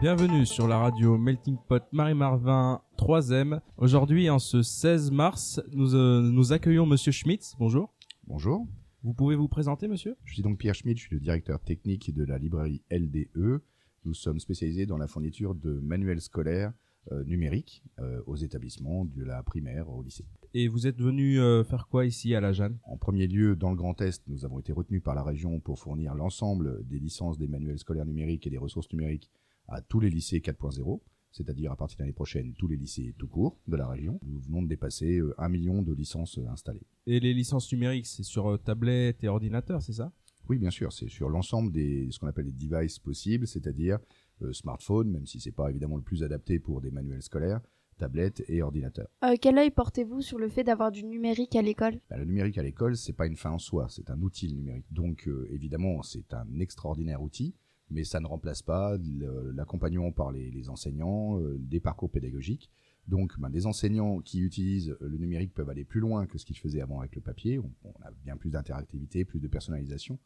Bienvenue sur la radio Melting Pot Marie-Marvin 3e. Aujourd'hui, en ce 16 mars, nous, euh, nous accueillons Monsieur Schmitz. Bonjour. Bonjour. Vous pouvez vous présenter, monsieur? Je suis donc Pierre Schmidt, je suis le directeur technique de la librairie LDE. Nous sommes spécialisés dans la fourniture de manuels scolaires euh, numériques euh, aux établissements de la primaire au lycée. Et vous êtes venu faire quoi ici à la Jeanne? En premier lieu, dans le Grand Est, nous avons été retenus par la région pour fournir l'ensemble des licences des manuels scolaires numériques et des ressources numériques à tous les lycées 4.0, c'est-à-dire à partir de l'année prochaine tous les lycées tout court de la région. Nous venons de dépasser euh, un million de licences euh, installées. Et les licences numériques, c'est sur euh, tablette et ordinateur, c'est ça? Oui, bien sûr, c'est sur l'ensemble des ce qu'on appelle les devices possibles, c'est-à-dire euh, smartphone, même si c'est pas évidemment le plus adapté pour des manuels scolaires, tablette et ordinateur. Euh, quel œil portez-vous sur le fait d'avoir du numérique à l'école? Bah, le numérique à l'école, c'est pas une fin en soi, c'est un outil le numérique. Donc euh, évidemment, c'est un extraordinaire outil, mais ça ne remplace pas l'accompagnement par les, les enseignants, euh, des parcours pédagogiques. Donc, ben, des enseignants qui utilisent le numérique peuvent aller plus loin que ce qu'ils faisaient avant avec le papier. On a bien plus d'interactivité, plus de personnalisation.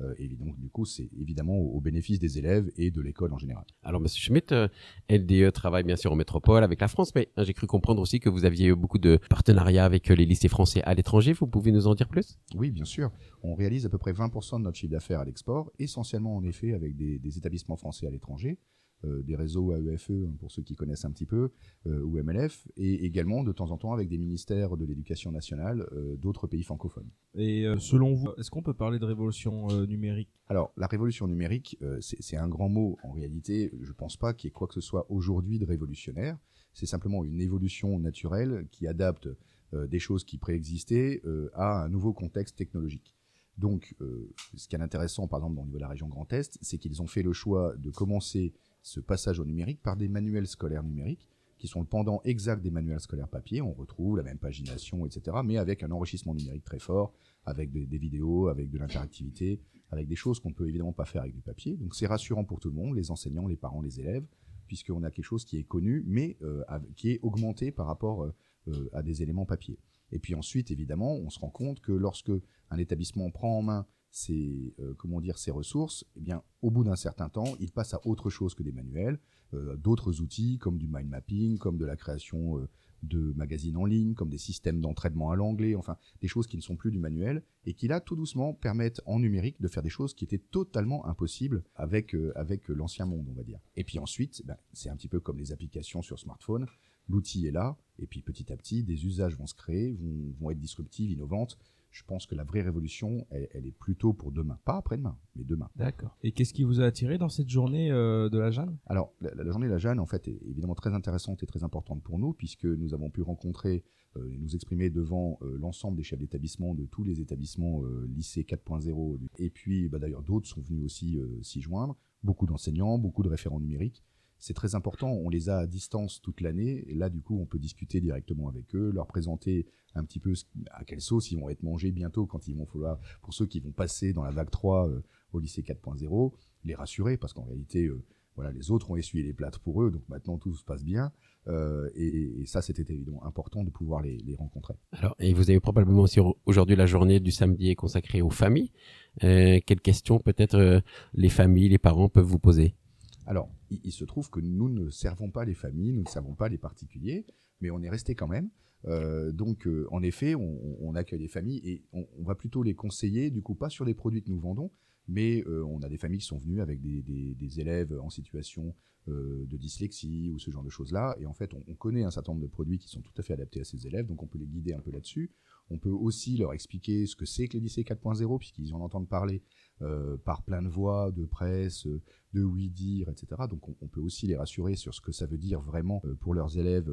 Euh, et donc, du coup, c'est évidemment au, au bénéfice des élèves et de l'école en général. Alors, Monsieur Schmitt, euh, LDE travaille bien sûr en métropole avec la France, mais euh, j'ai cru comprendre aussi que vous aviez eu beaucoup de partenariats avec euh, les lycées français à l'étranger. Vous pouvez nous en dire plus? Oui, bien sûr. On réalise à peu près 20% de notre chiffre d'affaires à l'export, essentiellement en effet avec des, des établissements français à l'étranger, des réseaux AEFE hein, pour ceux qui connaissent un petit peu, euh, ou MLF, et également de temps en temps avec des ministères de l'éducation nationale euh, d'autres pays francophones. Et euh, selon vous, est-ce qu'on peut parler de révolution euh, numérique? Alors, la révolution numérique, euh, c'est un grand mot. En réalité, je ne pense pas qu'il y ait quoi que ce soit aujourd'hui de révolutionnaire. C'est simplement une évolution naturelle qui adapte euh, des choses qui préexistaient euh, à un nouveau contexte technologique. Donc, euh, ce qui est intéressant, par exemple, au niveau de la région Grand Est, c'est qu'ils ont fait le choix de commencer ce passage au numérique par des manuels scolaires numériques qui sont le pendant exact des manuels scolaires papier. On retrouve la même pagination, etc., mais avec un enrichissement numérique très fort, avec des, vidéos, avec de l'interactivité, avec des choses qu'on peut évidemment pas faire avec du papier. Donc c'est rassurant pour tout le monde, les enseignants, les parents, les élèves, puisqu'on a quelque chose qui est connu, mais euh, qui est augmenté par rapport euh, euh, à des éléments papier. Et puis ensuite, évidemment, on se rend compte que lorsque un établissement prend en main ses, euh, comment dire, ses ressources, eh bien, au bout d'un certain temps, il passe à autre chose que des manuels, euh, d'autres outils comme du mind mapping, comme de la création euh, de magazines en ligne, comme des systèmes d'entraînement à l'anglais, enfin des choses qui ne sont plus du manuel et qui là tout doucement permettent en numérique de faire des choses qui étaient totalement impossibles avec euh, avec l'ancien monde, on va dire. Et puis ensuite, ben, c'est un petit peu comme les applications sur smartphone. L'outil est là, et puis petit à petit, des usages vont se créer, vont, vont être disruptives, innovantes. Je pense que la vraie révolution, elle, elle est plutôt pour demain, pas après-demain, mais demain. D'accord. Et qu'est-ce qui vous a attiré dans cette journée euh, de la Jeanne? Alors, la, la journée de la Jeanne, en fait, est évidemment très intéressante et très importante pour nous, puisque nous avons pu rencontrer euh, et nous exprimer devant euh, l'ensemble des chefs d'établissement de tous les établissements lycée 4.0. Et puis, bah, d'ailleurs, d'autres sont venus aussi s'y joindre. Beaucoup d'enseignants, beaucoup de référents numériques. C'est très important, on les a à distance toute l'année, et là, du coup, on peut discuter directement avec eux, leur présenter un petit peu à quelle sauce ils vont être mangés bientôt quand ils vont falloir, pour ceux qui vont passer dans la vague 3 euh, au lycée 4.0, les rassurer, parce qu'en réalité, euh, voilà, les autres ont essuyé les plâtres pour eux, donc maintenant tout se passe bien. Euh, et, ça, c'était évidemment important de pouvoir les, rencontrer. Alors, et vous avez probablement aussi aujourd'hui la journée du samedi est consacrée aux familles. Quelles questions peut-être les familles, les parents peuvent vous poser? Alors, il, se trouve que nous ne servons pas les familles, nous ne servons pas les particuliers, mais on est resté quand même. Euh, donc, euh, en effet, on, on accueille les familles et on, on va plutôt les conseiller, du coup, pas sur les produits que nous vendons, mais euh, on a des familles qui sont venues avec des, élèves en situation euh, de dyslexie ou ce genre de choses-là. Et en fait, on, on connaît un certain nombre de produits qui sont tout à fait adaptés à ces élèves, donc on peut les guider un peu là-dessus. On peut aussi leur expliquer ce que c'est que les lycées 4.0, puisqu'ils en entendent parler euh, par plein de voix, de presse, de oui dire, etc. Donc on, on peut aussi les rassurer sur ce que ça veut dire vraiment pour leurs élèves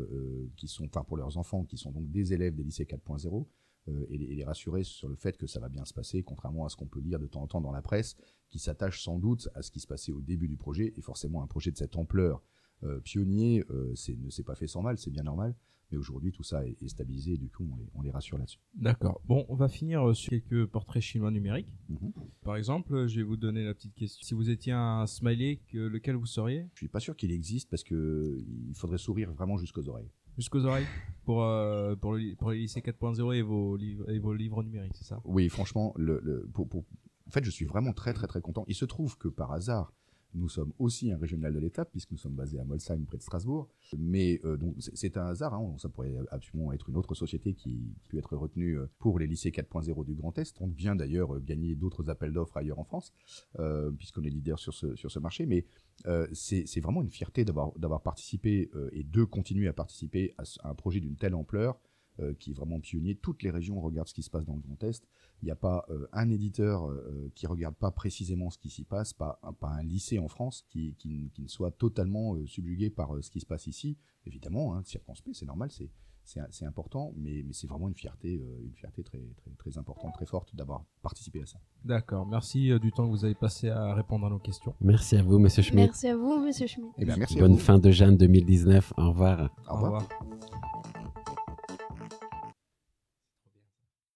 qui sont, enfin pour leurs enfants qui sont donc des élèves des lycées 4.0 euh, et, les, rassurer sur le fait que ça va bien se passer, contrairement à ce qu'on peut lire de temps en temps dans la presse, qui s'attache sans doute à ce qui se passait au début du projet. Et forcément, un projet de cette ampleur euh, pionnier, euh, ne s'est pas fait sans mal, c'est bien normal. Mais aujourd'hui, tout ça est, est stabilisé et du coup, on les, on les rassure là-dessus. D'accord. Bon, on va finir euh, sur quelques portraits chinois numériques. Mhm. Par exemple, euh, je vais vous donner la petite question. Si vous étiez un smiley, que- lequel vous seriez? Je suis pas sûr qu'il existe parce que il faudrait sourire vraiment jusqu'aux oreilles. Jusqu'aux oreilles pour, euh, pour, le, pour les lycées 4.0 et vos, livres, et vos livres numériques, c'est ça? Oui, franchement, le, le- pour, pour- en fait, je suis vraiment très très très content. Il se trouve que par hasard, Nous sommes aussi un régional de l'étape, puisque nous sommes basés à Molsheim, près de Strasbourg. Mais euh, c'est- un hasard, hein. ça pourrait absolument être une autre société qui, peut être retenue euh, pour les lycées 4.0 du Grand Est. On vient d'ailleurs euh, gagner d'autres appels d'offres ailleurs en France, euh, puisqu'on est leader sur ce, sur ce marché. Mais euh, c'est vraiment une fierté d'avoir participé et de continuer à participer à un projet d'une telle ampleur euh, qui est vraiment pionnier. Toutes les régions regardent ce qui se passe dans le Grand Est. Il n'y a pas euh, un éditeur euh, qui regarde pas précisément ce qui s'y passe, pas, un- pas un lycée en France qui, qui, ne- qui ne soit totalement euh, subjugué par euh, ce qui se passe ici. Évidemment, hein, circonspect, c'est normal, c'est c'est important, mais, mais c'est vraiment une fierté, euh, une fierté très, très, très importante, très forte d'avoir participé à ça. D'accord. Merci euh, du temps que vous avez passé à répondre à nos questions. Merci à vous, Monsieur Schmitt. Merci à vous, monsieur Schmitt. Eh bien, merci à Bonne vous. fin de Jeanne 2019. Au revoir. Au revoir. revoir.